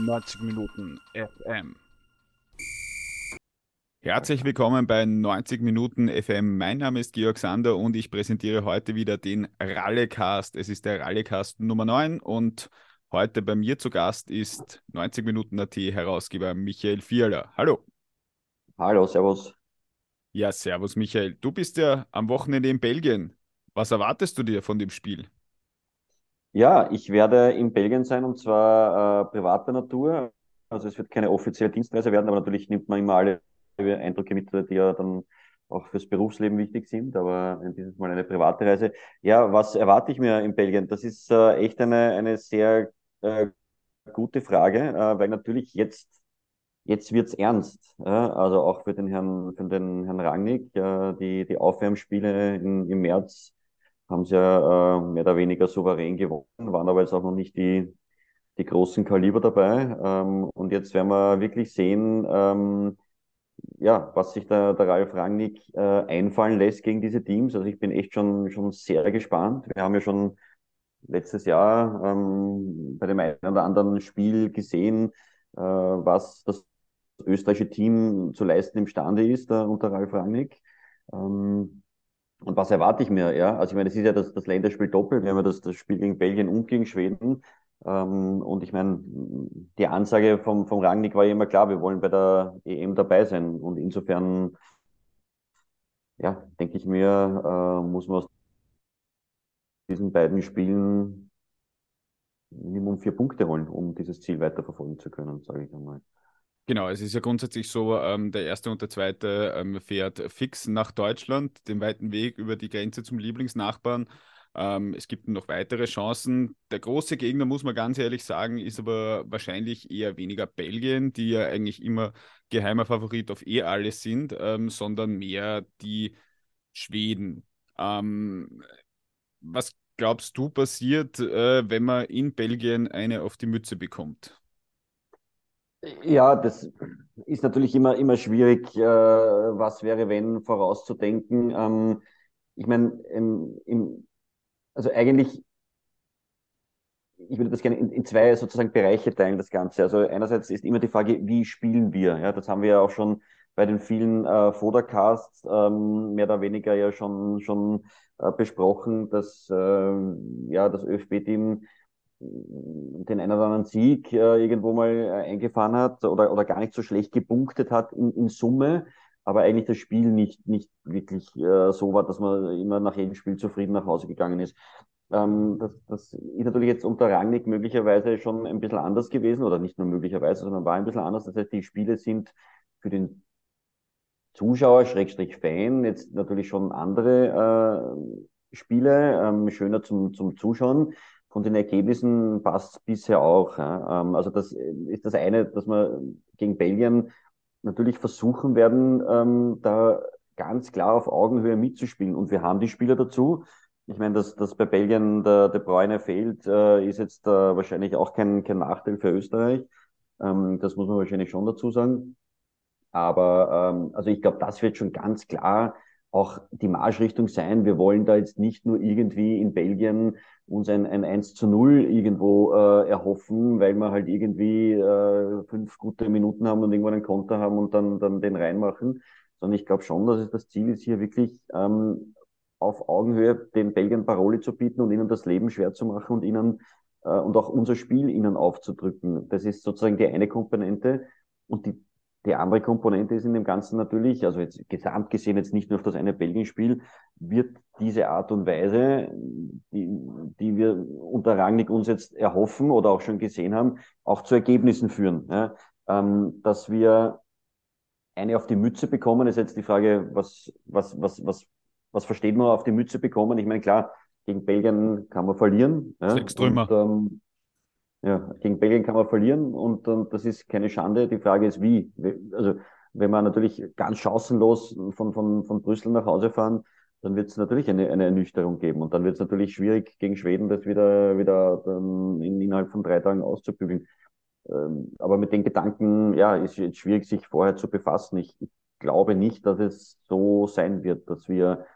90 Minuten FM. Herzlich willkommen bei 90 Minuten FM. Mein Name ist Georg Sander und ich präsentiere heute wieder den Rallecast. Es ist der Rallecast Nummer 9 und heute bei mir zu Gast ist 90 Minuten AT Herausgeber Michael Vierler. Hallo. Hallo, servus. Ja, servus Michael. Du bist ja am Wochenende in Belgien. Was erwartest du dir von dem Spiel? Ja, ich werde in Belgien sein und zwar äh, privater Natur. Also es wird keine offizielle Dienstreise werden, aber natürlich nimmt man immer alle Eindrücke mit, die ja dann auch fürs Berufsleben wichtig sind, aber dieses Mal eine private Reise. Ja, was erwarte ich mir in Belgien? Das ist äh, echt eine, eine sehr äh, gute Frage, äh, weil natürlich jetzt, jetzt wird's ernst. Ja? Also auch für den Herrn, für den Herrn Rangnick, äh, die, die Aufwärmspiele in, im März haben sie ja äh, mehr oder weniger souverän gewonnen, waren aber jetzt auch noch nicht die, die großen Kaliber dabei. Ähm, und jetzt werden wir wirklich sehen, ähm, ja, was sich der, der Ralf Rangnick äh, einfallen lässt gegen diese Teams. Also ich bin echt schon, schon sehr gespannt. Wir haben ja schon letztes Jahr ähm, bei dem einen oder anderen Spiel gesehen, äh, was das österreichische Team zu leisten imstande ist äh, unter Ralf Rangnick. Ähm, und was erwarte ich mir? Ja, also ich meine, es ist ja das, das Länderspiel doppelt. Wir haben ja das, das Spiel gegen Belgien und gegen Schweden. Ähm, und ich meine, die Ansage vom, vom Rangnick war ja immer klar, wir wollen bei der EM dabei sein. Und insofern, ja, denke ich mir, äh, muss man aus diesen beiden Spielen Minimum vier Punkte holen, um dieses Ziel weiterverfolgen zu können, sage ich einmal. Genau, es ist ja grundsätzlich so, ähm, der erste und der zweite ähm, fährt fix nach Deutschland, den weiten Weg über die Grenze zum Lieblingsnachbarn. Ähm, es gibt noch weitere Chancen. Der große Gegner, muss man ganz ehrlich sagen, ist aber wahrscheinlich eher weniger Belgien, die ja eigentlich immer geheimer Favorit auf eh alles sind, ähm, sondern mehr die Schweden. Ähm, was glaubst du passiert, äh, wenn man in Belgien eine auf die Mütze bekommt? Ja, das ist natürlich immer, immer schwierig, äh, was wäre, wenn vorauszudenken. Ähm, ich meine, im, also eigentlich, ich würde das gerne in, in, zwei sozusagen Bereiche teilen, das Ganze. Also einerseits ist immer die Frage, wie spielen wir? Ja, das haben wir ja auch schon bei den vielen äh, Fodercasts ähm, mehr oder weniger ja schon, schon äh, besprochen, dass äh, ja, das ÖFB-Team den einen oder anderen Sieg äh, irgendwo mal äh, eingefahren hat oder, oder gar nicht so schlecht gepunktet hat in, in Summe, aber eigentlich das Spiel nicht, nicht wirklich äh, so war, dass man immer nach jedem Spiel zufrieden nach Hause gegangen ist. Ähm, das, das ist natürlich jetzt unter Rangnick möglicherweise schon ein bisschen anders gewesen, oder nicht nur möglicherweise, sondern war ein bisschen anders. Das heißt, die Spiele sind für den Zuschauer, Schrägstrich Fan, jetzt natürlich schon andere äh, Spiele, ähm, schöner zum, zum Zuschauen von den Ergebnissen passt bisher auch. Ja. Ähm, also das ist das eine, dass wir gegen Belgien natürlich versuchen werden, ähm, da ganz klar auf Augenhöhe mitzuspielen. Und wir haben die Spieler dazu. Ich meine, dass, dass bei Belgien der, der Bräune fehlt, äh, ist jetzt äh, wahrscheinlich auch kein, kein Nachteil für Österreich. Ähm, das muss man wahrscheinlich schon dazu sagen. Aber ähm, also ich glaube, das wird schon ganz klar auch die Marschrichtung sein. Wir wollen da jetzt nicht nur irgendwie in Belgien uns ein, ein 1 zu 0 irgendwo äh, erhoffen, weil wir halt irgendwie äh, fünf gute Minuten haben und irgendwann einen Konter haben und dann, dann den reinmachen. Sondern ich glaube schon, dass es das Ziel ist, hier wirklich ähm, auf Augenhöhe den Belgiern Paroli zu bieten und ihnen das Leben schwer zu machen und ihnen äh, und auch unser Spiel ihnen aufzudrücken. Das ist sozusagen die eine Komponente. Und die die andere Komponente ist in dem Ganzen natürlich, also jetzt gesamt gesehen jetzt nicht nur auf das eine Belgien-Spiel, wird diese Art und Weise, die, die wir unter Rangnick uns jetzt erhoffen oder auch schon gesehen haben, auch zu Ergebnissen führen. Ja? Ähm, dass wir eine auf die Mütze bekommen, ist jetzt die Frage, was, was, was, was, was versteht man auf die Mütze bekommen? Ich meine, klar, gegen Belgien kann man verlieren. Ja? Sechs Trümmer. Und, ähm, ja, gegen Belgien kann man verlieren und, und das ist keine Schande. Die Frage ist, wie. Also, wenn wir natürlich ganz chancenlos von, von, von Brüssel nach Hause fahren, dann wird es natürlich eine, eine Ernüchterung geben. Und dann wird es natürlich schwierig, gegen Schweden das wieder, wieder dann in, innerhalb von drei Tagen auszubügeln. Ähm, aber mit den Gedanken, ja, ist jetzt schwierig, sich vorher zu befassen. Ich, ich glaube nicht, dass es so sein wird, dass wir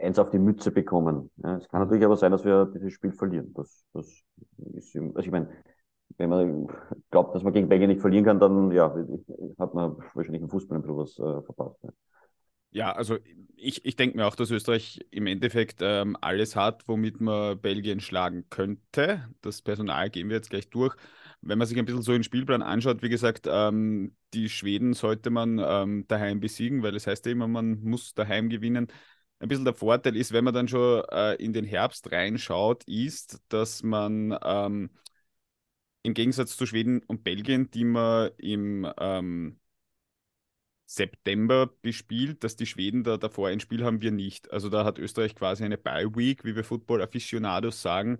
eins auf die Mütze bekommen. Ja, es kann natürlich aber sein, dass wir dieses Spiel verlieren. Das, das ist, also ich meine, wenn man glaubt, dass man gegen Belgien nicht verlieren kann, dann ja, hat man wahrscheinlich im Fußball ein bisschen was äh, verpasst. Ja. Ja, also ich, ich denke mir auch, dass Österreich im Endeffekt ähm, alles hat, womit man Belgien schlagen könnte. Das Personal gehen wir jetzt gleich durch. Wenn man sich ein bisschen so den Spielplan anschaut, wie gesagt, ähm, die Schweden sollte man ähm, daheim besiegen, weil es das heißt ja immer, man muss daheim gewinnen. Ein bisschen der Vorteil ist, wenn man dann schon äh, in den Herbst reinschaut, ist, dass man ähm, im Gegensatz zu Schweden und Belgien, die man im ähm, September bespielt, dass die Schweden da davor ein Spiel haben, wir nicht. Also da hat Österreich quasi eine Bye-Week, wie wir Football-Aficionados sagen.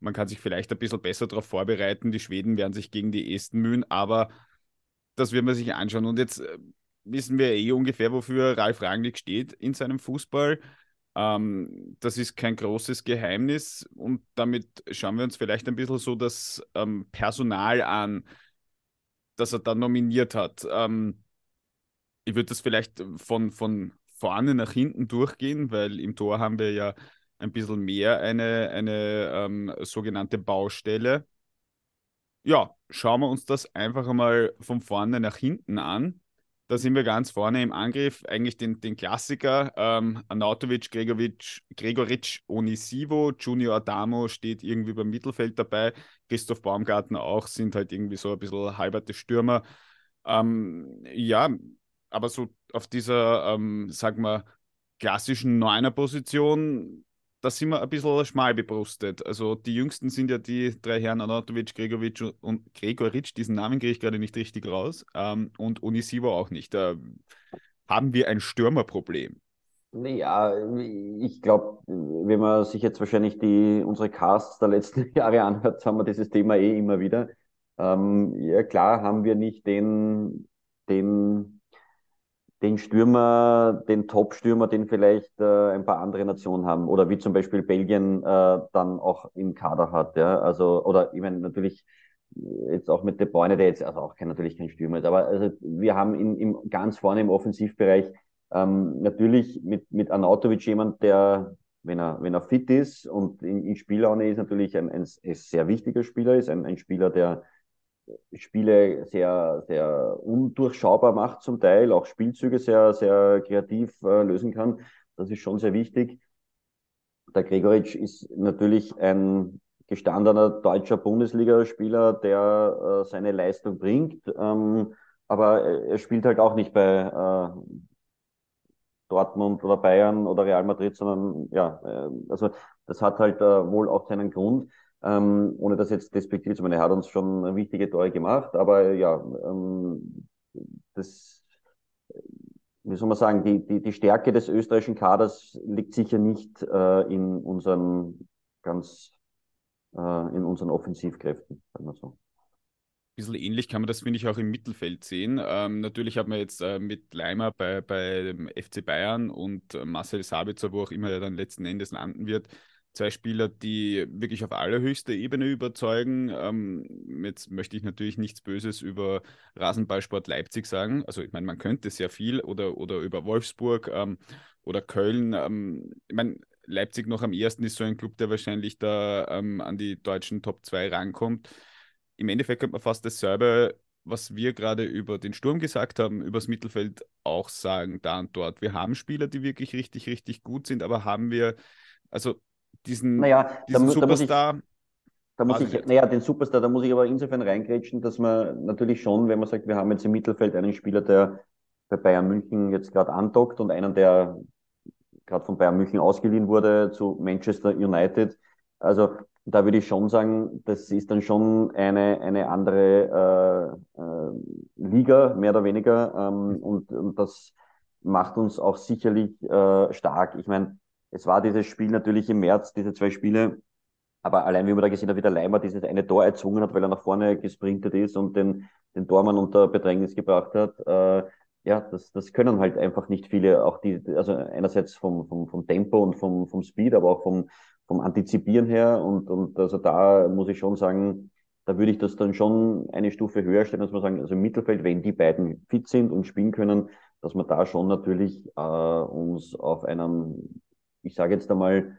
Man kann sich vielleicht ein bisschen besser darauf vorbereiten. Die Schweden werden sich gegen die Esten mühen, aber das wird man sich anschauen. Und jetzt äh, wissen wir eh ungefähr, wofür Ralf Rangnick steht in seinem Fußball. Ähm, das ist kein großes Geheimnis und damit schauen wir uns vielleicht ein bisschen so das ähm, Personal an, das er dann nominiert hat. Ähm, ich würde das vielleicht von, von vorne nach hinten durchgehen, weil im Tor haben wir ja ein bisschen mehr eine, eine ähm, sogenannte Baustelle. Ja, schauen wir uns das einfach einmal von vorne nach hinten an. Da sind wir ganz vorne im Angriff, eigentlich den, den Klassiker. Ähm, Anatovic, Gregovic, Gregoritsch, Onisivo, Junior Adamo steht irgendwie beim Mittelfeld dabei. Christoph Baumgartner auch, sind halt irgendwie so ein bisschen halberte Stürmer. Ähm, ja, aber so auf dieser, ähm, sagen wir, klassischen Neuner-Position, da sind wir ein bisschen schmal bebrustet. Also die jüngsten sind ja die drei Herren Anatovic, Gregovic und Gregoritsch, diesen Namen kriege ich gerade nicht richtig raus, ähm, und Unisivo auch nicht. Da haben wir ein Stürmerproblem. Ja, ich glaube, wenn man sich jetzt wahrscheinlich die, unsere Casts der letzten Jahre anhört, haben wir dieses Thema eh immer wieder. Ähm, ja, klar haben wir nicht den, den den Stürmer, den Top-Stürmer, den vielleicht äh, ein paar andere Nationen haben oder wie zum Beispiel Belgien äh, dann auch im Kader hat. Ja? Also, oder ich meine, natürlich jetzt auch mit De Bruyne, der jetzt also auch kein, natürlich kein Stürmer ist, aber also wir haben in, im, ganz vorne im Offensivbereich ähm, natürlich mit, mit Anautovic jemand, der, wenn er, wenn er fit ist und in, in Spiellaune ist, natürlich ein, ein, ein sehr wichtiger Spieler ist, ein, ein Spieler, der Spiele sehr, sehr undurchschaubar macht zum Teil, auch Spielzüge sehr, sehr kreativ äh, lösen kann. Das ist schon sehr wichtig. Der Gregoritsch ist natürlich ein gestandener deutscher Bundesligaspieler, der äh, seine Leistung bringt, ähm, aber er spielt halt auch nicht bei äh, Dortmund oder Bayern oder Real Madrid, sondern ja, äh, also das hat halt äh, wohl auch seinen Grund ähm, ohne das jetzt despektiert zu meinen. Er hat uns schon wichtige Tore gemacht, aber ja, ähm, das, wie soll man sagen, die, die, die Stärke des österreichischen Kaders liegt sicher nicht äh, in unseren ganz, äh, in unseren Offensivkräften, sagen wir so bisschen ähnlich kann man das, finde ich, auch im Mittelfeld sehen. Ähm, natürlich hat man jetzt äh, mit Leimer bei, bei FC Bayern und Marcel Sabitzer, wo auch immer er dann letzten Endes landen wird, zwei Spieler, die wirklich auf allerhöchster Ebene überzeugen. Ähm, jetzt möchte ich natürlich nichts Böses über Rasenballsport Leipzig sagen. Also ich meine, man könnte sehr viel oder, oder über Wolfsburg ähm, oder Köln. Ähm, ich meine, Leipzig noch am ersten ist so ein Club, der wahrscheinlich da ähm, an die deutschen Top 2 rankommt. Im Endeffekt könnte man fast dasselbe, was wir gerade über den Sturm gesagt haben, übers Mittelfeld auch sagen, da und dort. Wir haben Spieler, die wirklich richtig, richtig gut sind, aber haben wir, also diesen, naja, diesen da, Superstar. Da muss ich, naja, den Superstar, da muss ich aber insofern reingrätschen, dass man natürlich schon, wenn man sagt, wir haben jetzt im Mittelfeld einen Spieler, der bei Bayern München jetzt gerade andockt und einen, der gerade von Bayern München ausgeliehen wurde zu Manchester United. Also da würde ich schon sagen, das ist dann schon eine, eine andere äh, äh, Liga, mehr oder weniger. Ähm, und, und das macht uns auch sicherlich äh, stark. Ich meine, es war dieses Spiel natürlich im März, diese zwei Spiele, aber allein wie man da gesehen hat, wie der Leimer dieses eine Tor erzwungen hat, weil er nach vorne gesprintet ist und den, den Tormann unter Bedrängnis gebracht hat, äh, ja, das, das können halt einfach nicht viele, auch die, also einerseits vom, vom, vom Tempo und vom, vom Speed, aber auch vom, vom Antizipieren her und, und also da muss ich schon sagen, da würde ich das dann schon eine Stufe höher stellen, dass man sagen, also im Mittelfeld, wenn die beiden fit sind und spielen können, dass man da schon natürlich äh, uns auf einem ich sage jetzt einmal,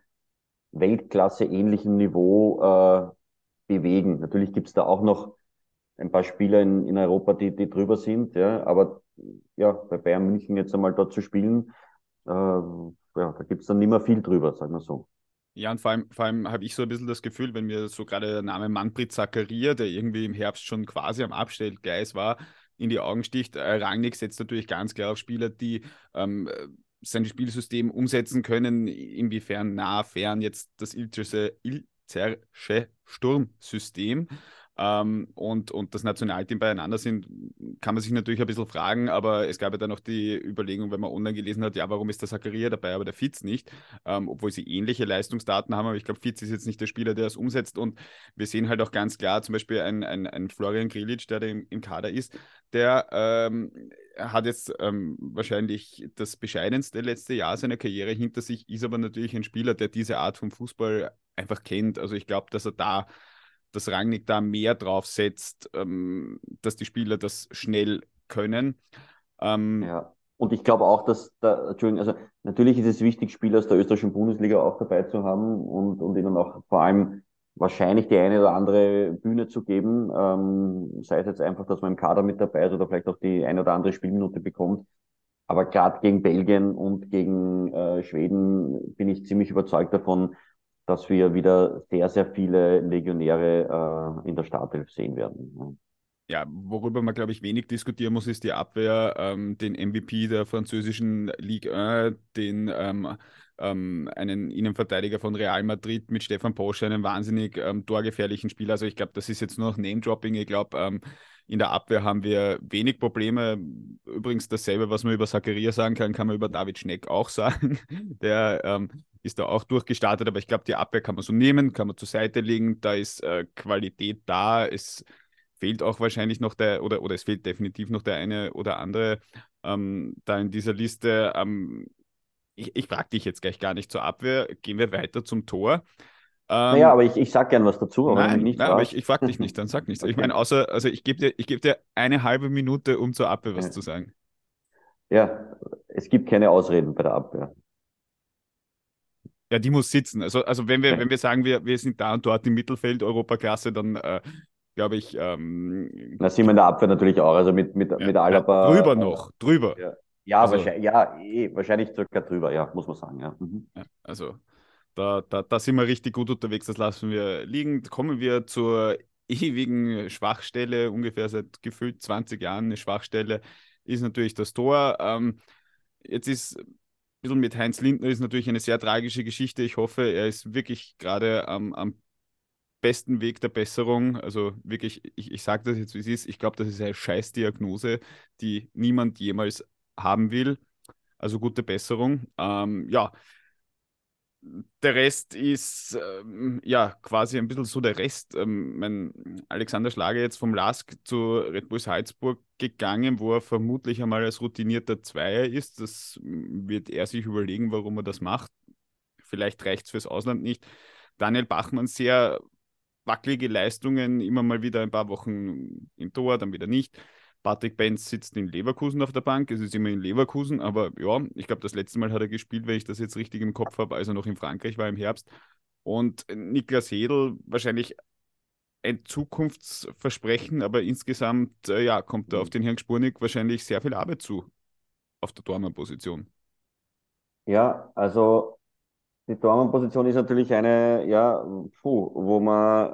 Weltklasse ähnlichen Niveau äh, bewegen. Natürlich gibt es da auch noch ein paar Spieler in, in Europa, die, die drüber sind. Ja. Aber ja, bei Bayern München jetzt einmal dort zu spielen, äh, ja, da gibt es dann nicht mehr viel drüber, sagen wir so. Ja, und vor allem, vor allem habe ich so ein bisschen das Gefühl, wenn mir so gerade der Name Manfred Zakaria, der irgendwie im Herbst schon quasi am Abstellgleis war, in die Augen sticht. Äh, Rangnick setzt natürlich ganz klar auf Spieler, die ähm, sein Spielsystem umsetzen können, inwiefern nah, fern jetzt das Ilzersche Sturmsystem ähm, und, und das Nationalteam beieinander sind, kann man sich natürlich ein bisschen fragen, aber es gab ja dann noch die Überlegung, wenn man online gelesen hat, ja, warum ist der Zakaria dabei, aber der Fitz nicht, ähm, obwohl sie ähnliche Leistungsdaten haben, aber ich glaube, Fitz ist jetzt nicht der Spieler, der das umsetzt und wir sehen halt auch ganz klar, zum Beispiel ein, ein, ein Florian Grilic, der im, im Kader ist, der ähm, hat jetzt ähm, wahrscheinlich das bescheidenste letzte Jahr seiner Karriere hinter sich, ist aber natürlich ein Spieler, der diese Art von Fußball einfach kennt. Also ich glaube, dass er da dass Rangnick da mehr drauf setzt, ähm, dass die Spieler das schnell können. Ähm, ja. Und ich glaube auch, dass da, Entschuldigung, also natürlich ist es wichtig, Spieler aus der österreichischen Bundesliga auch dabei zu haben und, und ihnen auch vor allem wahrscheinlich die eine oder andere Bühne zu geben, ähm, sei es jetzt einfach, dass man im Kader mit dabei ist oder vielleicht auch die eine oder andere Spielminute bekommt. Aber gerade gegen Belgien und gegen äh, Schweden bin ich ziemlich überzeugt davon, dass wir wieder sehr, sehr viele Legionäre äh, in der Startelf sehen werden. Ja, worüber man, glaube ich, wenig diskutieren muss, ist die Abwehr, ähm, den MVP der französischen Ligue 1, den ähm, ähm, einen Innenverteidiger von Real Madrid mit Stefan Porsche, einen wahnsinnig ähm, torgefährlichen Spieler. Also ich glaube, das ist jetzt nur noch Name-Dropping. Ich glaube, ähm, in der Abwehr haben wir wenig Probleme. Übrigens dasselbe, was man über Zakaria sagen kann, kann man über David Schneck auch sagen. Der ähm, ist da auch durchgestartet, aber ich glaube, die Abwehr kann man so nehmen, kann man zur Seite legen, da ist äh, Qualität da, es fehlt auch wahrscheinlich noch der, oder, oder es fehlt definitiv noch der eine oder andere ähm, da in dieser Liste. Ähm, ich, ich frage dich jetzt gleich gar nicht zur Abwehr, gehen wir weiter zum Tor. Ähm, naja, aber ich, ich sag gern was dazu. Aber nein, nein aber ich, ich frage dich nicht, dann sag nichts. Okay. Ich meine, außer, also ich gebe dir, geb dir eine halbe Minute, um zur Abwehr was ja. zu sagen. Ja, es gibt keine Ausreden bei der Abwehr. Ja, die muss sitzen. Also, also wenn wir, wenn wir sagen, wir, wir sind da und dort im Mittelfeld Europaklasse, dann äh, glaube ich. Ähm, Na, sind wir in der Abwehr natürlich auch. Also mit, mit, ja, mit Alaba. Ja, drüber noch, drüber. Ja, ja, also, wahrscheinlich, ja eh, wahrscheinlich circa drüber, ja, muss man sagen. Ja. Mhm. ja also da, da, da sind wir richtig gut unterwegs, das lassen wir liegen. Kommen wir zur ewigen Schwachstelle, ungefähr seit gefühlt 20 Jahren eine Schwachstelle, ist natürlich das Tor. Ähm, jetzt ist bisschen mit Heinz Lindner ist natürlich eine sehr tragische Geschichte. Ich hoffe, er ist wirklich gerade am, am besten Weg der Besserung. Also wirklich, ich, ich sage das jetzt, wie es ist. Ich glaube, das ist eine Scheißdiagnose, die niemand jemals haben will. Also gute Besserung. Ähm, ja, der Rest ist ähm, ja quasi ein bisschen so der Rest. Ähm, mein Alexander Schlager jetzt vom LASK zu Red Bull Salzburg gegangen, wo er vermutlich einmal als routinierter Zweier ist. Das wird er sich überlegen, warum er das macht. Vielleicht reicht es fürs Ausland nicht. Daniel Bachmann sehr wackelige Leistungen, immer mal wieder ein paar Wochen im Tor, dann wieder nicht. Patrick Benz sitzt in Leverkusen auf der Bank. Es ist immer in Leverkusen, aber ja, ich glaube, das letzte Mal hat er gespielt, wenn ich das jetzt richtig im Kopf habe, als er noch in Frankreich war im Herbst. Und Niklas Hedel wahrscheinlich ein Zukunftsversprechen, aber insgesamt äh, ja, kommt da auf den Herrn Spurnik wahrscheinlich sehr viel Arbeit zu auf der Tormann-Position. Ja, also die Tormann-Position ist natürlich eine, ja, puh, wo man,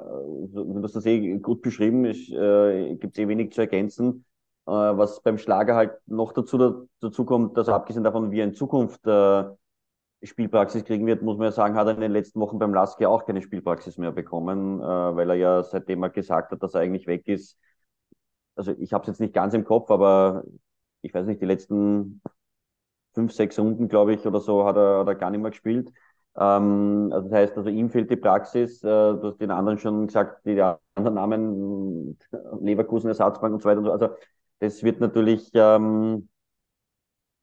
du hast das eh gut beschrieben, äh, gibt es eh wenig zu ergänzen. Äh, was beim Schlager halt noch dazu, dazu kommt, dass abgesehen davon, wie er in Zukunft äh, Spielpraxis kriegen wird, muss man ja sagen, hat er in den letzten Wochen beim Lask ja auch keine Spielpraxis mehr bekommen, äh, weil er ja seitdem er gesagt hat, dass er eigentlich weg ist. Also ich habe es jetzt nicht ganz im Kopf, aber ich weiß nicht, die letzten fünf, sechs Runden, glaube ich, oder so, hat er, hat er gar nicht mehr gespielt. Ähm, also das heißt, also ihm fehlt die Praxis. Äh, du hast den anderen schon gesagt, die, die anderen Namen, Leverkusen, Ersatzbank und so weiter. Und so. Also das wird natürlich ähm,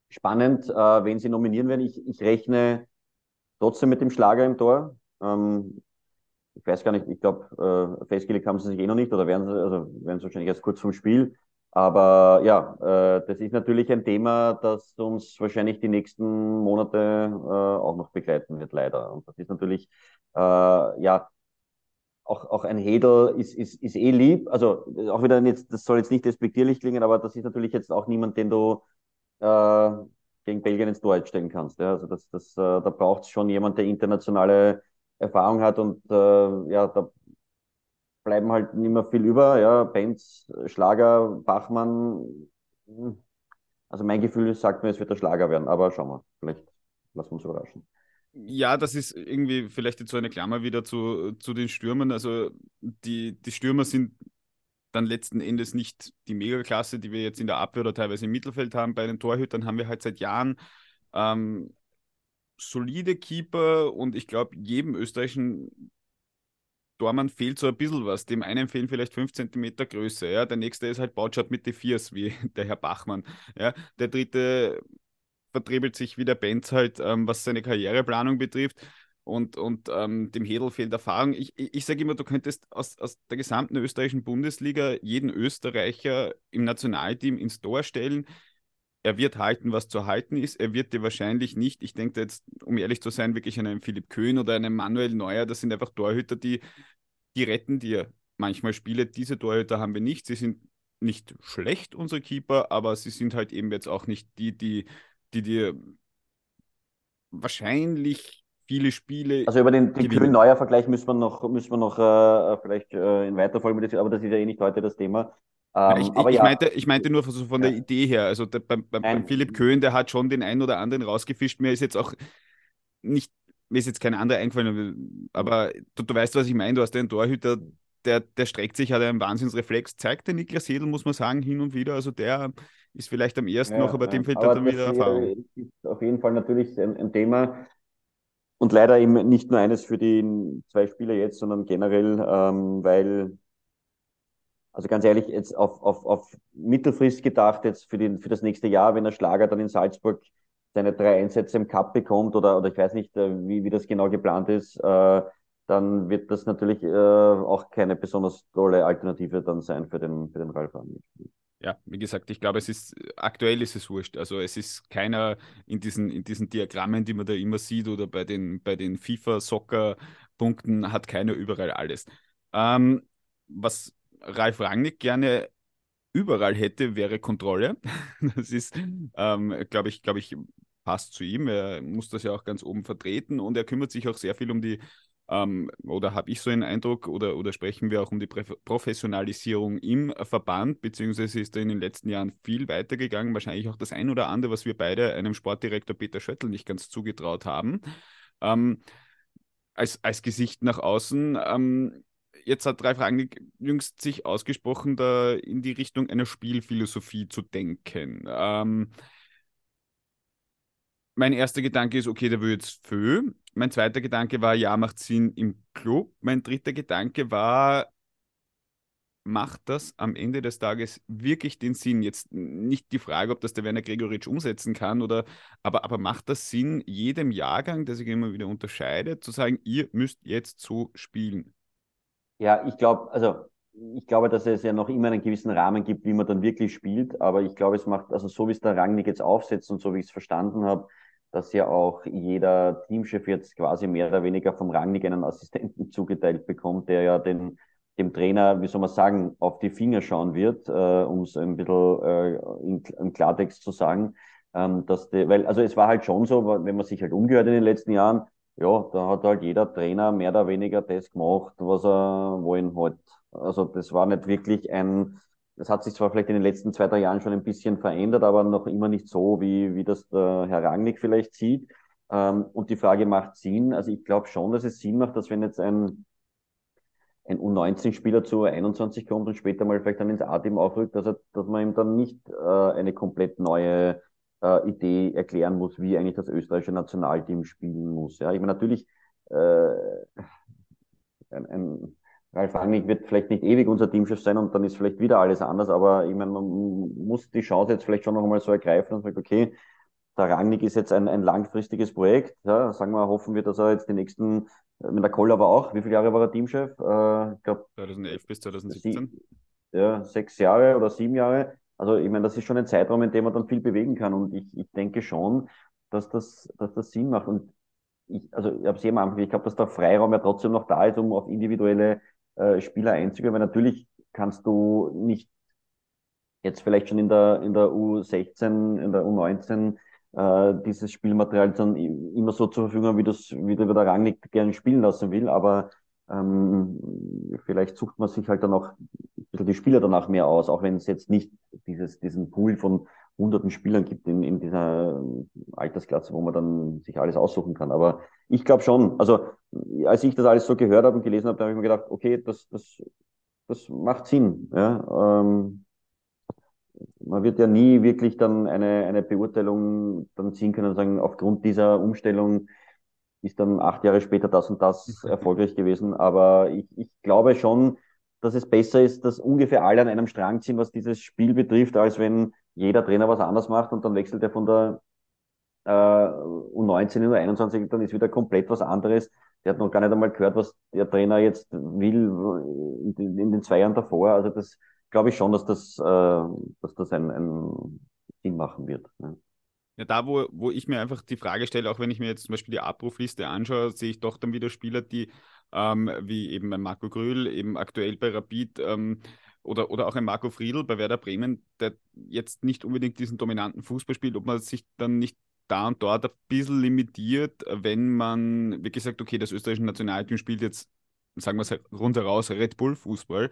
spannend, äh, wen sie nominieren werden. Ich, ich rechne trotzdem mit dem Schlager im Tor. Ähm, ich weiß gar nicht, ich glaube, äh, festgelegt haben sie sich eh noch nicht oder werden sie, also werden sie wahrscheinlich erst kurz vom Spiel. Aber ja, äh, das ist natürlich ein Thema, das uns wahrscheinlich die nächsten Monate äh, auch noch begleiten wird, leider. Und das ist natürlich, äh, ja, auch, auch ein Hedel ist, ist, ist eh lieb. Also auch wieder jetzt, das soll jetzt nicht despektierlich klingen, aber das ist natürlich jetzt auch niemand, den du äh, gegen Belgien ins Tor stellen kannst. Ja? Also das, das, äh, da braucht es schon jemand, der internationale Erfahrung hat und äh, ja, da bleiben halt nicht mehr viel über. Ja, Benz, Schlager, Bachmann. Hm. Also mein Gefühl sagt mir, es wird der Schlager werden, aber schauen wir. Vielleicht lassen wir uns überraschen. Ja, das ist irgendwie vielleicht jetzt so eine Klammer wieder zu, zu den Stürmern. Also die, die Stürmer sind dann letzten Endes nicht die Megaklasse, die wir jetzt in der Abwehr oder teilweise im Mittelfeld haben. Bei den Torhütern haben wir halt seit Jahren ähm, solide Keeper und ich glaube, jedem österreichischen Dormann fehlt so ein bisschen was. Dem einen fehlen vielleicht 5 cm Größe. Ja? Der nächste ist halt Bautschat mit den Viers, wie der Herr Bachmann. Ja? Der dritte vertrebelt sich wie der Benz halt, ähm, was seine Karriereplanung betrifft. Und, und ähm, dem Hedel fehlt Erfahrung. Ich, ich, ich sage immer, du könntest aus, aus der gesamten österreichischen Bundesliga jeden Österreicher im Nationalteam ins Tor stellen er wird halten, was zu halten ist. Er wird dir wahrscheinlich nicht, ich denke jetzt, um ehrlich zu sein, wirklich einen Philipp Köhn oder einen Manuel Neuer, das sind einfach Torhüter, die, die retten dir manchmal Spiele. Diese Torhüter haben wir nicht. Sie sind nicht schlecht, unsere Keeper, aber sie sind halt eben jetzt auch nicht die, die, die dir wahrscheinlich viele Spiele. Also über den, den Köhn-Neuer-Vergleich müssen wir noch, müssen wir noch äh, vielleicht äh, in weiter Folge, aber das ist ja eh nicht heute das Thema. Ähm, ich, aber ich, ja. meinte, ich meinte nur von, von der Idee her. Also der, beim, beim, beim, Philipp Köhn, der hat schon den einen oder anderen rausgefischt. Mir ist jetzt auch nicht, mir ist jetzt kein anderer eingefallen, aber du, du weißt, was ich meine. Du hast einen Torhüter, der, der streckt sich, hat einen Wahnsinnsreflex. Zeigt der Niklas Hedel, muss man sagen, hin und wieder. Also der ist vielleicht am ersten ja, noch, aber ja. dem fehlt aber dann wieder Erfahrung. Ist auf jeden Fall natürlich ein, ein Thema. Und leider eben nicht nur eines für die zwei Spieler jetzt, sondern generell, ähm, weil also ganz ehrlich, jetzt auf, auf, auf Mittelfrist gedacht, jetzt für, den, für das nächste Jahr, wenn der Schlager dann in Salzburg seine drei Einsätze im Cup bekommt oder, oder ich weiß nicht, äh, wie, wie das genau geplant ist, äh, dann wird das natürlich äh, auch keine besonders tolle Alternative dann sein für den, für den Ralf Rangnick. Ja, wie gesagt, ich glaube, es ist aktuell ist es wurscht. Also es ist keiner in diesen, in diesen Diagrammen, die man da immer sieht oder bei den, bei den FIFA-Soccer-Punkten hat keiner überall alles. Ähm, was Ralf Rangnick gerne überall hätte, wäre Kontrolle. Das ist, ähm, glaube ich, glaube ich, passt zu ihm. Er muss das ja auch ganz oben vertreten und er kümmert sich auch sehr viel um die, ähm, oder habe ich so einen Eindruck, oder, oder sprechen wir auch um die Professionalisierung im Verband, beziehungsweise ist er in den letzten Jahren viel weitergegangen. Wahrscheinlich auch das ein oder andere, was wir beide einem Sportdirektor Peter Schöttl nicht ganz zugetraut haben. Ähm, als, als Gesicht nach außen. Ähm, jetzt hat Ralf Rangnick jüngst sich ausgesprochen, da in die Richtung einer Spielphilosophie zu denken. Ähm, mein erster Gedanke ist, okay, der will jetzt Fö. Mein zweiter Gedanke war, ja, macht Sinn im Club. Mein dritter Gedanke war, macht das am Ende des Tages wirklich den Sinn? Jetzt nicht die Frage, ob das der Werner Gregoritsch umsetzen kann, oder, aber, aber macht das Sinn, jedem Jahrgang, der sich immer wieder unterscheidet, zu sagen, ihr müsst jetzt so spielen? Ja, ich glaube, also ich glaube, dass es ja noch immer einen gewissen Rahmen gibt, wie man dann wirklich spielt. Aber ich glaube, es macht, also so wie es der Rangnick jetzt aufsetzt und so wie ich es verstanden habe, dass ja auch jeder Teamchef jetzt quasi mehr oder weniger vom Rangnick einen Assistenten zugeteilt bekommt, der ja den, dem Trainer, wie soll man sagen, auf die Finger schauen wird, äh, um es ein bisschen äh, in, im Klartext zu sagen. Ähm, dass die, weil, also es war halt schon so, wenn man sich halt umgehört in den letzten Jahren, ja, da hat halt jeder Trainer mehr oder weniger das gemacht, was er wollen hat. Also das war nicht wirklich ein, das hat sich zwar vielleicht in den letzten zwei, drei Jahren schon ein bisschen verändert, aber noch immer nicht so, wie, wie das der Herr Rangnick vielleicht sieht. Ähm, und die Frage macht Sinn. Also ich glaube schon, dass es Sinn macht, dass wenn jetzt ein, ein U19-Spieler zu 21 kommt und später mal vielleicht dann ins A-Team aufrückt, dass, er, dass man ihm dann nicht äh, eine komplett neue äh, Idee erklären muss, wie eigentlich das österreichische Nationalteam spielen muss. Ja, ich meine, natürlich, äh, ein, ein Ralf Rangnick wird vielleicht nicht ewig unser Teamchef sein und dann ist vielleicht wieder alles anders, aber ich meine, man muss die Chance jetzt vielleicht schon noch einmal so ergreifen und sagen, okay, der Rangnick ist jetzt ein, ein langfristiges Projekt. Ja, sagen wir, hoffen wir, dass er jetzt die nächsten, mit der Kohl aber auch, wie viele Jahre war er Teamchef? Äh, ich glaube 2011 bis 2017. Sie, ja, sechs Jahre oder sieben Jahre. Also ich meine, das ist schon ein Zeitraum, in dem man dann viel bewegen kann. Und ich, ich denke schon, dass das, dass das Sinn macht. Und ich, also ich habe es eben Anfang, ich glaube, dass der Freiraum ja trotzdem noch da ist, um auf individuelle äh, Spieler einzugehen, weil natürlich kannst du nicht jetzt vielleicht schon in der, in der U16, in der U19 äh, dieses Spielmaterial dann immer so zur Verfügung haben, wie, das, wie der Rangnick gerne spielen lassen will, aber ähm, vielleicht sucht man sich halt dann auch ein bisschen die Spieler danach mehr aus, auch wenn es jetzt nicht dieses, diesen Pool von hunderten Spielern gibt in, in dieser Altersklasse, wo man dann sich alles aussuchen kann. Aber ich glaube schon, also als ich das alles so gehört habe und gelesen habe, da habe ich mir gedacht, okay, das, das, das macht Sinn. Ja? Ähm, man wird ja nie wirklich dann eine, eine Beurteilung dann ziehen können und sagen, aufgrund dieser Umstellung ist dann acht Jahre später das und das erfolgreich gewesen. Aber ich, ich glaube schon, dass es besser ist, dass ungefähr alle an einem Strang ziehen, was dieses Spiel betrifft, als wenn jeder Trainer was anders macht und dann wechselt er von der äh, U19 in U21, dann ist wieder komplett was anderes. Der hat noch gar nicht einmal gehört, was der Trainer jetzt will in, in den zwei Jahren davor. Also das glaube ich schon, dass das, äh, dass das ein, ein Sinn machen wird. Ja. Ja, da, wo, wo ich mir einfach die Frage stelle, auch wenn ich mir jetzt zum Beispiel die Abrufliste anschaue, sehe ich doch dann wieder Spieler, die ähm, wie eben Marco Grühl, eben aktuell bei Rapid ähm, oder, oder auch ein Marco Friedl bei Werder Bremen, der jetzt nicht unbedingt diesen dominanten Fußball spielt, ob man sich dann nicht da und dort ein bisschen limitiert, wenn man wirklich sagt, okay, das österreichische Nationalteam spielt jetzt, sagen wir es rundheraus, Red Bull Fußball.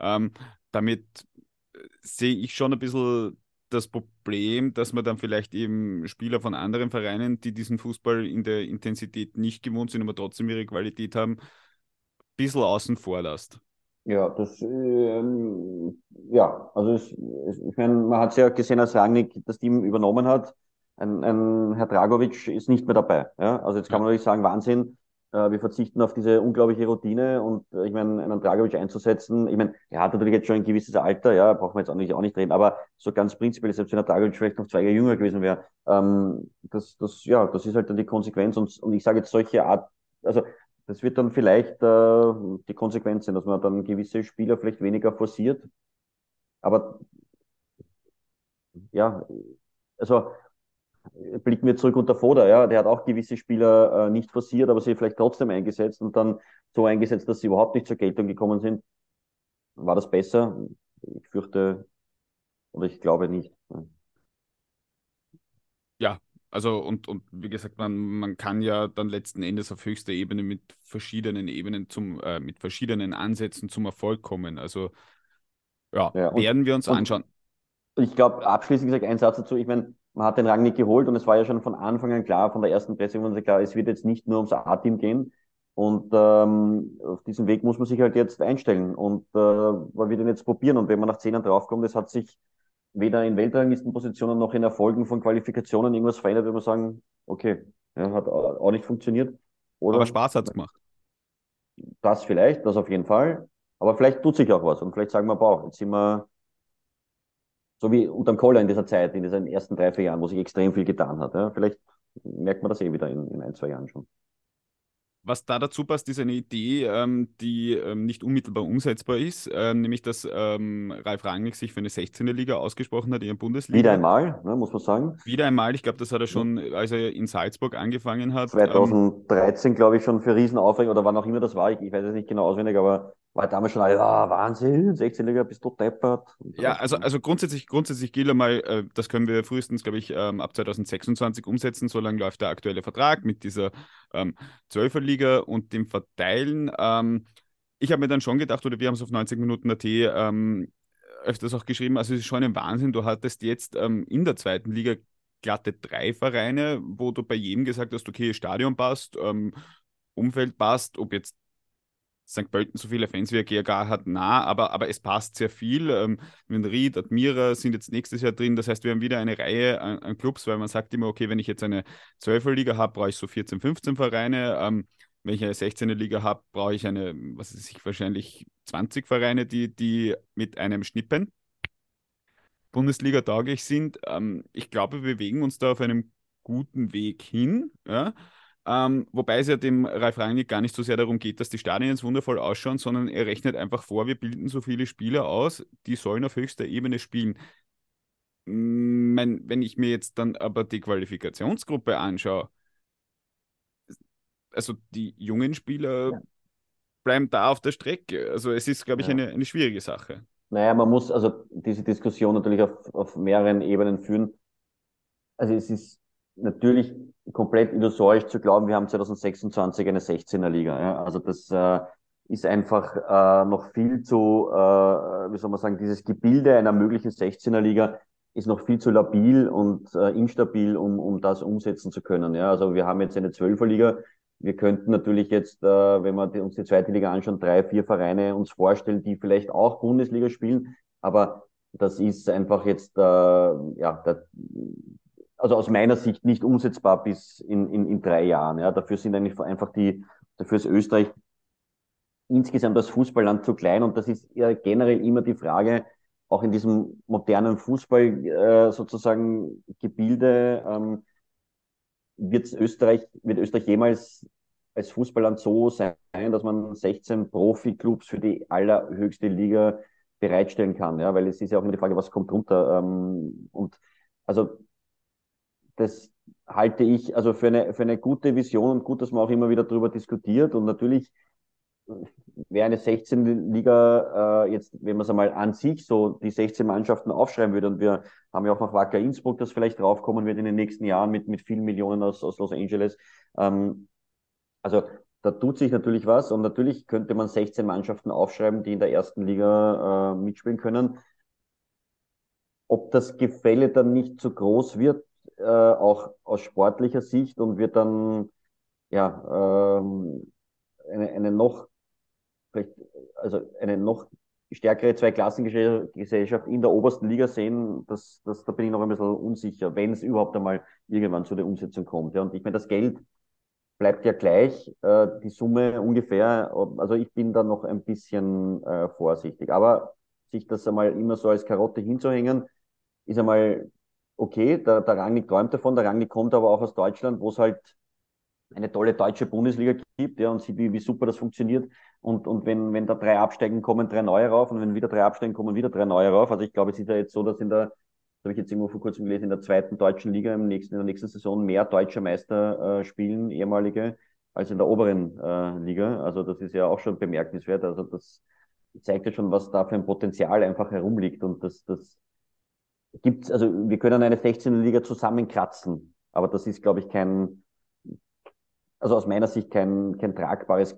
Ähm, damit äh, sehe ich schon ein bisschen das Problem, dass man dann vielleicht eben Spieler von anderen Vereinen, die diesen Fußball in der Intensität nicht gewohnt sind, aber trotzdem ihre Qualität haben, ein bisschen außen vor lässt. Ja, das, ähm, ja, also es, ich meine, man hat es ja gesehen, als Rangnick das Team übernommen hat. Ein, ein Herr Dragovic ist nicht mehr dabei. Ja? Also jetzt kann man natürlich sagen, Wahnsinn, äh, wir verzichten auf diese unglaubliche Routine und äh, ich meine, einen Dragovic einzusetzen, ich meine, er hat natürlich jetzt schon ein gewisses Alter, ja, brauchen wir jetzt nicht, auch nicht reden, aber so ganz prinzipiell, selbst wenn der Dragovic vielleicht noch zwei Jahre jünger gewesen wäre, ähm, das, das, ja, das ist halt dann die Konsequenz und, und ich sage jetzt solche Art, also das wird dann vielleicht äh, die Konsequenz sein, dass man dann gewisse Spieler vielleicht weniger forciert, aber ja, also blicken wir zurück unter Foda, ja, der hat auch gewisse Spieler äh, nicht forciert, aber sie vielleicht trotzdem eingesetzt und dann so eingesetzt, dass sie überhaupt nicht zur Geltung gekommen sind. War das besser? Ich fürchte oder ich glaube nicht. Ja, also und, und wie gesagt, man, man kann ja dann letzten Endes auf höchster Ebene mit verschiedenen Ebenen zum, äh, mit verschiedenen Ansätzen zum Erfolg kommen. Also ja, ja werden wir uns und, anschauen. Ich glaube, abschließend gesagt, ein Satz dazu, ich meine, man hat den Rang nicht geholt und es war ja schon von Anfang an klar, von der ersten Pressekonferenz klar, es wird jetzt nicht nur ums A-Team gehen. Und ähm, auf diesen Weg muss man sich halt jetzt einstellen. Und äh, man wird ihn jetzt probieren. Und wenn man nach zehn Jahren draufkommt, es hat sich weder in Weltranglistenpositionen noch in Erfolgen von Qualifikationen irgendwas verändert, würde man sagen, okay, ja, hat auch nicht funktioniert. Oder Aber Spaß hat's gemacht. Das vielleicht, das auf jeden Fall. Aber vielleicht tut sich auch was. Und vielleicht sagen wir, boah, jetzt sind wir so wie unterm Koller in dieser Zeit, in diesen ersten drei, vier Jahren, wo sich extrem viel getan hat. Ja. Vielleicht merkt man das eh wieder in, in ein, zwei Jahren schon. Was da dazu passt, ist eine Idee, ähm, die ähm, nicht unmittelbar umsetzbar ist, ähm, nämlich dass ähm, Ralf Rangnick sich für eine 16. Liga ausgesprochen hat in der Bundesliga. Wieder einmal, ne, muss man sagen. Wieder einmal, ich glaube, das hat er schon, als er in Salzburg angefangen hat. 2013, glaube ich, schon für Riesenaufregung, oder wann auch immer das war, ich, ich weiß es nicht genau auswendig, aber war damals schon, ja, Wahnsinn, 16 Liga bist du deppert. Ja, also, also grundsätzlich, grundsätzlich gilt einmal, äh, das können wir frühestens, glaube ich, ähm, ab 2026 umsetzen, solange läuft der aktuelle Vertrag mit dieser ähm, 12er Liga und dem Verteilen. Ähm, ich habe mir dann schon gedacht, oder wir haben es auf 90 Minuten AT ähm, öfters auch geschrieben, also es ist schon ein Wahnsinn, du hattest jetzt ähm, in der zweiten Liga glatte drei Vereine, wo du bei jedem gesagt hast, okay, Stadion passt, ähm, Umfeld passt, ob jetzt St. Pölten so viele Fans wie er GRK hat, na, aber, aber es passt sehr viel. Ähm, Ried, Admira sind jetzt nächstes Jahr drin. Das heißt, wir haben wieder eine Reihe an, an Clubs, weil man sagt immer, okay, wenn ich jetzt eine 12er Liga habe, brauche ich so 14, 15 Vereine. Ähm, wenn ich eine 16er Liga habe, brauche ich eine, was ist ich, wahrscheinlich 20 Vereine, die, die mit einem Schnippen Bundesliga tauglich sind. Ähm, ich glaube, wir bewegen uns da auf einem guten Weg hin. Ja? Ähm, wobei es ja dem Ralf Rangnick gar nicht so sehr darum geht, dass die Stadien jetzt wundervoll ausschauen, sondern er rechnet einfach vor, wir bilden so viele Spieler aus, die sollen auf höchster Ebene spielen. Mein, wenn ich mir jetzt dann aber die Qualifikationsgruppe anschaue, also die jungen Spieler, ja. bleiben da auf der Strecke. Also es ist, glaube ich, ja. eine, eine schwierige Sache. Naja, man muss also diese Diskussion natürlich auf, auf mehreren Ebenen führen. Also es ist natürlich komplett illusorisch zu glauben, wir haben 2026 eine 16er Liga. Ja? Also das äh, ist einfach äh, noch viel zu, äh, wie soll man sagen, dieses Gebilde einer möglichen 16er Liga ist noch viel zu labil und äh, instabil, um, um das umsetzen zu können. Ja? Also wir haben jetzt eine 12er Liga. Wir könnten natürlich jetzt, äh, wenn wir uns die zweite Liga anschauen, drei, vier Vereine uns vorstellen, die vielleicht auch Bundesliga spielen. Aber das ist einfach jetzt, äh, ja, der, also aus meiner Sicht nicht umsetzbar bis in, in, in drei Jahren. Ja. Dafür sind eigentlich einfach die, dafür ist Österreich insgesamt als Fußballland zu klein und das ist ja generell immer die Frage, auch in diesem modernen Fußball äh, sozusagen Gebilde, ähm, wird Österreich, wird Österreich jemals als Fußballland so sein, dass man 16 Profi-Clubs für die allerhöchste Liga bereitstellen kann, ja, weil es ist ja auch immer die Frage, was kommt runter. Ähm, und also das halte ich also für eine, für eine gute Vision und gut, dass man auch immer wieder darüber diskutiert. Und natürlich wäre eine 16 Liga äh, jetzt, wenn man es einmal an sich so die 16 Mannschaften aufschreiben würde und wir haben ja auch noch Wacker Innsbruck, das vielleicht draufkommen wird in den nächsten Jahren mit, mit vielen Millionen aus, aus Los Angeles. Ähm, also da tut sich natürlich was und natürlich könnte man 16 Mannschaften aufschreiben, die in der ersten Liga äh, mitspielen können. Ob das Gefälle dann nicht zu groß wird, äh, auch aus sportlicher Sicht und wird dann ja ähm, eine, eine noch also eine noch stärkere Zweiklassengesellschaft in der obersten Liga sehen, das, das, da bin ich noch ein bisschen unsicher, wenn es überhaupt einmal irgendwann zu der Umsetzung kommt. Ja. Und ich meine, das Geld bleibt ja gleich, äh, die Summe ungefähr, also ich bin da noch ein bisschen äh, vorsichtig. Aber sich das einmal immer so als Karotte hinzuhängen, ist einmal okay, der, der Rangnick träumt davon, der Rangnick kommt aber auch aus Deutschland, wo es halt eine tolle deutsche Bundesliga gibt, ja, und sieht, wie, wie super das funktioniert. Und, und wenn, wenn da drei Absteigen kommen, drei neue rauf, und wenn wieder drei Absteigen kommen, wieder drei neue rauf. Also ich glaube, es ist ja jetzt so, dass in der, das habe ich jetzt irgendwo vor kurzem gelesen, in der zweiten deutschen Liga im nächsten, in der nächsten Saison mehr deutsche Meister äh, spielen, ehemalige, als in der oberen äh, Liga. Also das ist ja auch schon bemerkenswert. Also das zeigt ja schon, was da für ein Potenzial einfach herumliegt. Und das, das gibt's, also wir können eine 16. Liga zusammenkratzen, aber das ist, glaube ich, kein, also aus meiner Sicht kein, kein tragbares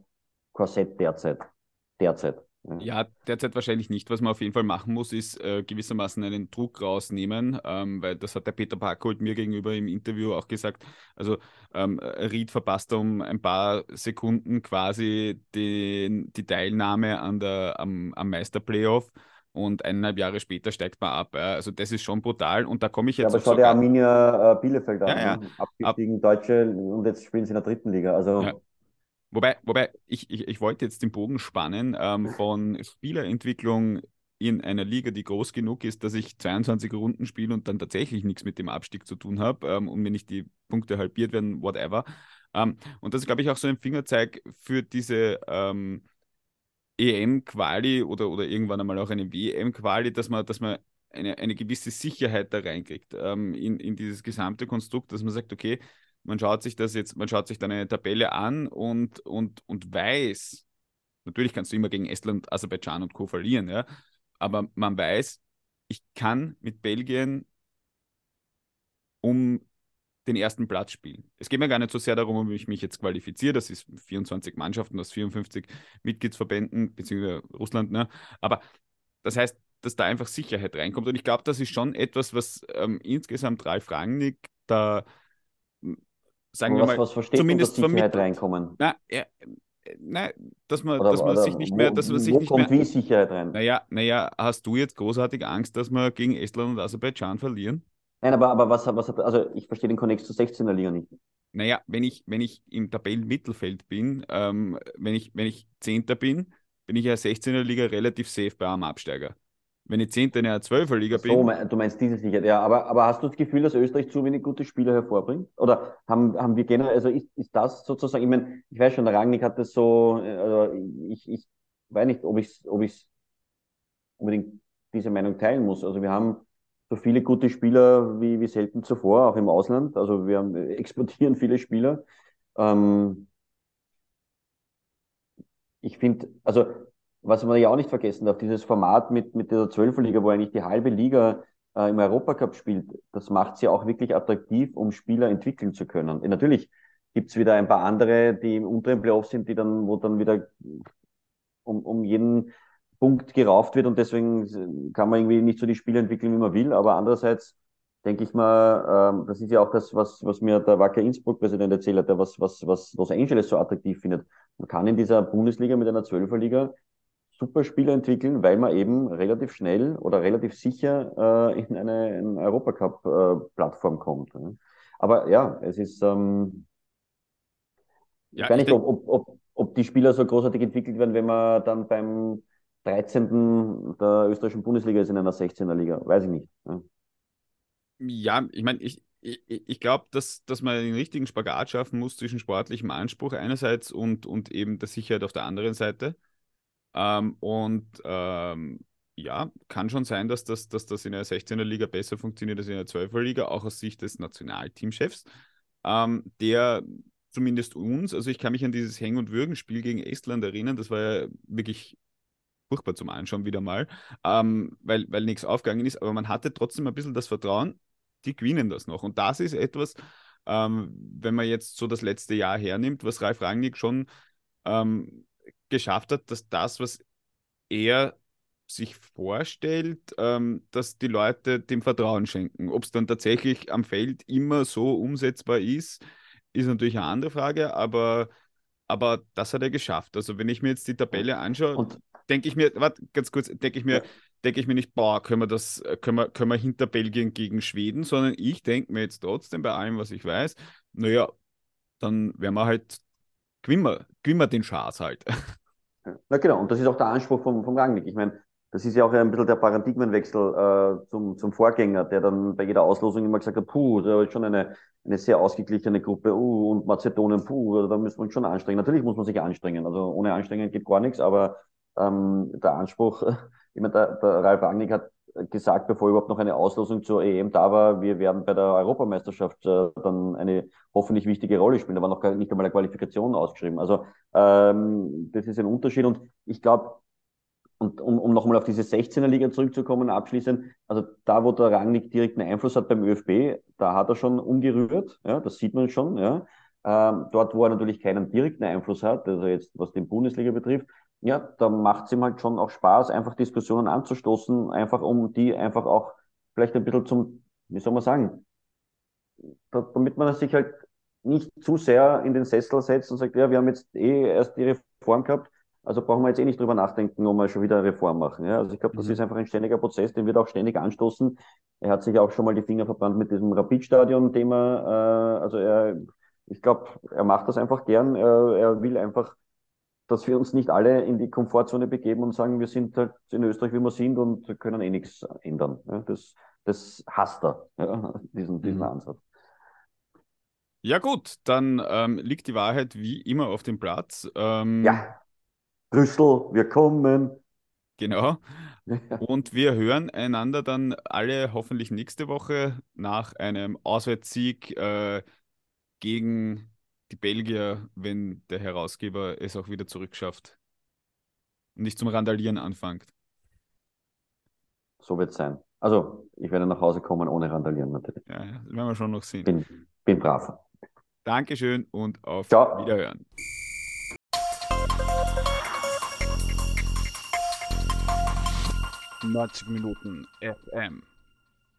Korsett derzeit. Derzeit. Ja, derzeit wahrscheinlich nicht. Was man auf jeden Fall machen muss, ist äh, gewissermaßen einen Druck rausnehmen, ähm, weil das hat der Peter Parkholt mir gegenüber im Interview auch gesagt. Also ähm, Ried verpasst um ein paar Sekunden quasi den, die Teilnahme an der, am, am Meisterplayoff und eineinhalb Jahre später steigt man ab. Also das ist schon brutal und da komme ich jetzt. Ja, aber schau dir Arminia äh, Bielefeld an, ja, ja. abgestiegen Deutsche und jetzt spielen sie in der dritten Liga. Also ja. Wobei, wobei ich, ich, ich wollte jetzt den Bogen spannen ähm, von Spielerentwicklung in einer Liga, die groß genug ist, dass ich 22 Runden spiele und dann tatsächlich nichts mit dem Abstieg zu tun habe ähm, und mir nicht die Punkte halbiert werden, whatever. Ähm, und das ist, glaube ich, auch so ein Fingerzeig für diese ähm, EM-Quali oder, oder irgendwann einmal auch eine WM-Quali, dass man, dass man eine, eine gewisse Sicherheit da reinkriegt ähm, in, in dieses gesamte Konstrukt, dass man sagt, okay, man schaut sich das jetzt, man schaut sich dann eine Tabelle an und, und, und weiß, natürlich kannst du immer gegen Estland, Aserbaidschan und Co. verlieren, ja, aber man weiß, ich kann mit Belgien um den ersten Platz spielen. Es geht mir gar nicht so sehr darum, ob ich mich jetzt qualifiziere. Das ist 24 Mannschaften aus 54 Mitgliedsverbänden, beziehungsweise Russland. Ne? Aber das heißt, dass da einfach Sicherheit reinkommt. Und ich glaube, das ist schon etwas, was ähm, insgesamt Ralf Rangnick da, sagen Aber wir mal, was versteht zumindest unter Sicherheit reinkommen. Na, ja, Nein, dass man, oder, dass man sich nicht mehr, dass man sich wo nicht kommt mehr. Wie Sicherheit rein? Naja, naja, hast du jetzt großartig Angst, dass wir gegen Estland und Aserbaidschan verlieren? Nein, aber, aber was, was, also ich verstehe den Konnex zu 16er Liga nicht. Naja, wenn ich, wenn ich im Tabellenmittelfeld bin, ähm, wenn ich, wenn ich Zehnter bin, bin ich ja 16er Liga relativ safe bei einem Absteiger. Wenn ich Zehnter in einer 12er Liga bin. So, du meinst diese Sicherheit, ja, aber, aber hast du das Gefühl, dass Österreich zu wenig gute Spieler hervorbringt? Oder haben, haben wir generell, also ist, ist das sozusagen, ich meine, ich weiß schon, der Rangnick hat das so, also ich, ich weiß nicht, ob ich ob ich unbedingt diese Meinung teilen muss. Also wir haben so viele gute Spieler wie, wie selten zuvor, auch im Ausland. Also wir haben, exportieren viele Spieler. Ähm, ich finde, also was man ja auch nicht vergessen darf, dieses Format mit, mit dieser Zwölferliga, wo eigentlich die halbe Liga äh, im Europacup spielt, das macht ja auch wirklich attraktiv, um Spieler entwickeln zu können. Und natürlich gibt es wieder ein paar andere, die im unteren Playoff sind, die dann, wo dann wieder um, um jeden Punkt gerauft wird und deswegen kann man irgendwie nicht so die Spiele entwickeln, wie man will. Aber andererseits denke ich mal, ähm, das ist ja auch das, was, was mir der Wacker Innsbruck-Präsident erzählt hat, der was, was, was Los Angeles so attraktiv findet. Man kann in dieser Bundesliga mit einer Zwölferliga super Spieler entwickeln, weil man eben relativ schnell oder relativ sicher äh, in eine, in Europacup-Plattform äh, kommt. Ne? Aber ja, es ist ähm, ja, ich weiß nicht, ob, ob, ob, ob die Spieler so großartig entwickelt werden, wenn man dann beim 13. der österreichischen Bundesliga ist in einer 16er Liga. Weiß ich nicht. Ja, ja ich meine, ich, ich, glaube, dass, dass man den richtigen Spagat schaffen muss zwischen sportlichem Anspruch einerseits und, und eben der Sicherheit auf der anderen Seite. Ähm, und ähm, ja, kann schon sein, dass das, dass das in der 16er Liga besser funktioniert als in der 12er Liga, auch aus Sicht des Nationalteamchefs, ähm, der zumindest uns, also ich kann mich an dieses Hängen- und Würgen-Spiel gegen Estland erinnern, das war ja wirklich furchtbar zum Anschauen wieder mal, ähm, weil, weil nichts aufgegangen ist, aber man hatte trotzdem ein bisschen das Vertrauen, die gewinnen das noch. Und das ist etwas, ähm, wenn man jetzt so das letzte Jahr hernimmt, was Ralf Rangnick schon ähm, geschafft hat, dass das, was er sich vorstellt, ähm, dass die Leute dem Vertrauen schenken. Ob es dann tatsächlich am Feld immer so umsetzbar ist, ist natürlich eine andere Frage, aber, aber das hat er geschafft. Also wenn ich mir jetzt die Tabelle anschaue, denke ich mir, warte, ganz kurz, denke ich mir, denke ich mir nicht, boah, können wir das, können wir, können wir hinter Belgien gegen Schweden, sondern ich denke mir jetzt trotzdem bei allem, was ich weiß, naja, dann werden wir halt gewinnen wir, gewinnen wir den Schaß halt. Na genau, und das ist auch der Anspruch vom, vom Rangnick. Ich meine, das ist ja auch ein bisschen der Paradigmenwechsel äh, zum, zum Vorgänger, der dann bei jeder Auslosung immer gesagt hat, puh, da ist schon eine, eine sehr ausgeglichene Gruppe, uh, und Mazedonien, puh, da müssen wir uns schon anstrengen. Natürlich muss man sich anstrengen, also ohne Anstrengen geht gar nichts, aber ähm, der Anspruch, ich meine, der, der Ralf Rangnick hat gesagt, bevor überhaupt noch eine Auslosung zur EM da war, wir werden bei der Europameisterschaft äh, dann eine hoffentlich wichtige Rolle spielen. Da war noch gar nicht einmal eine Qualifikation ausgeschrieben. Also ähm, das ist ein Unterschied und ich glaube, und um, um nochmal auf diese 16er Liga zurückzukommen, abschließend, also da, wo der Rangnick direkten Einfluss hat beim ÖFB, da hat er schon umgerührt, ja, das sieht man schon, ja. Ähm, dort, wo er natürlich keinen direkten Einfluss hat, also jetzt was den Bundesliga betrifft, ja, da macht es ihm halt schon auch Spaß, einfach Diskussionen anzustoßen, einfach um die einfach auch vielleicht ein bisschen zum, wie soll man sagen, da, damit man sich halt nicht zu sehr in den Sessel setzt und sagt, ja, wir haben jetzt eh erst die Reform gehabt, also brauchen wir jetzt eh nicht drüber nachdenken, ob wir schon wieder eine Reform machen. Ja? Also ich glaube, das mhm. ist einfach ein ständiger Prozess, den wird auch ständig anstoßen. Er hat sich auch schon mal die Finger verbrannt mit diesem Rapid-Stadion-Thema. Äh, also er, ich glaube, er macht das einfach gern. Er, er will einfach, dass wir uns nicht alle in die Komfortzone begeben und sagen, wir sind halt in Österreich, wie wir sind und können eh nichts ändern. Ja? Das, das hasst er, ja? diesen, diesen mhm. Ansatz. Ja gut, dann ähm, liegt die Wahrheit wie immer auf dem Platz. Ähm, ja. Brüssel, wir kommen. Genau. Und wir hören einander dann alle hoffentlich nächste Woche nach einem Auswärtssieg äh, gegen die Belgier, wenn der Herausgeber es auch wieder zurückschafft und nicht zum Randalieren anfängt. So wird es sein. Also, ich werde nach Hause kommen ohne Randalieren natürlich. Ja, das werden wir schon noch sehen. Bin, bin brav. Dankeschön und auf Ciao. Wiederhören. 90 Minuten FM.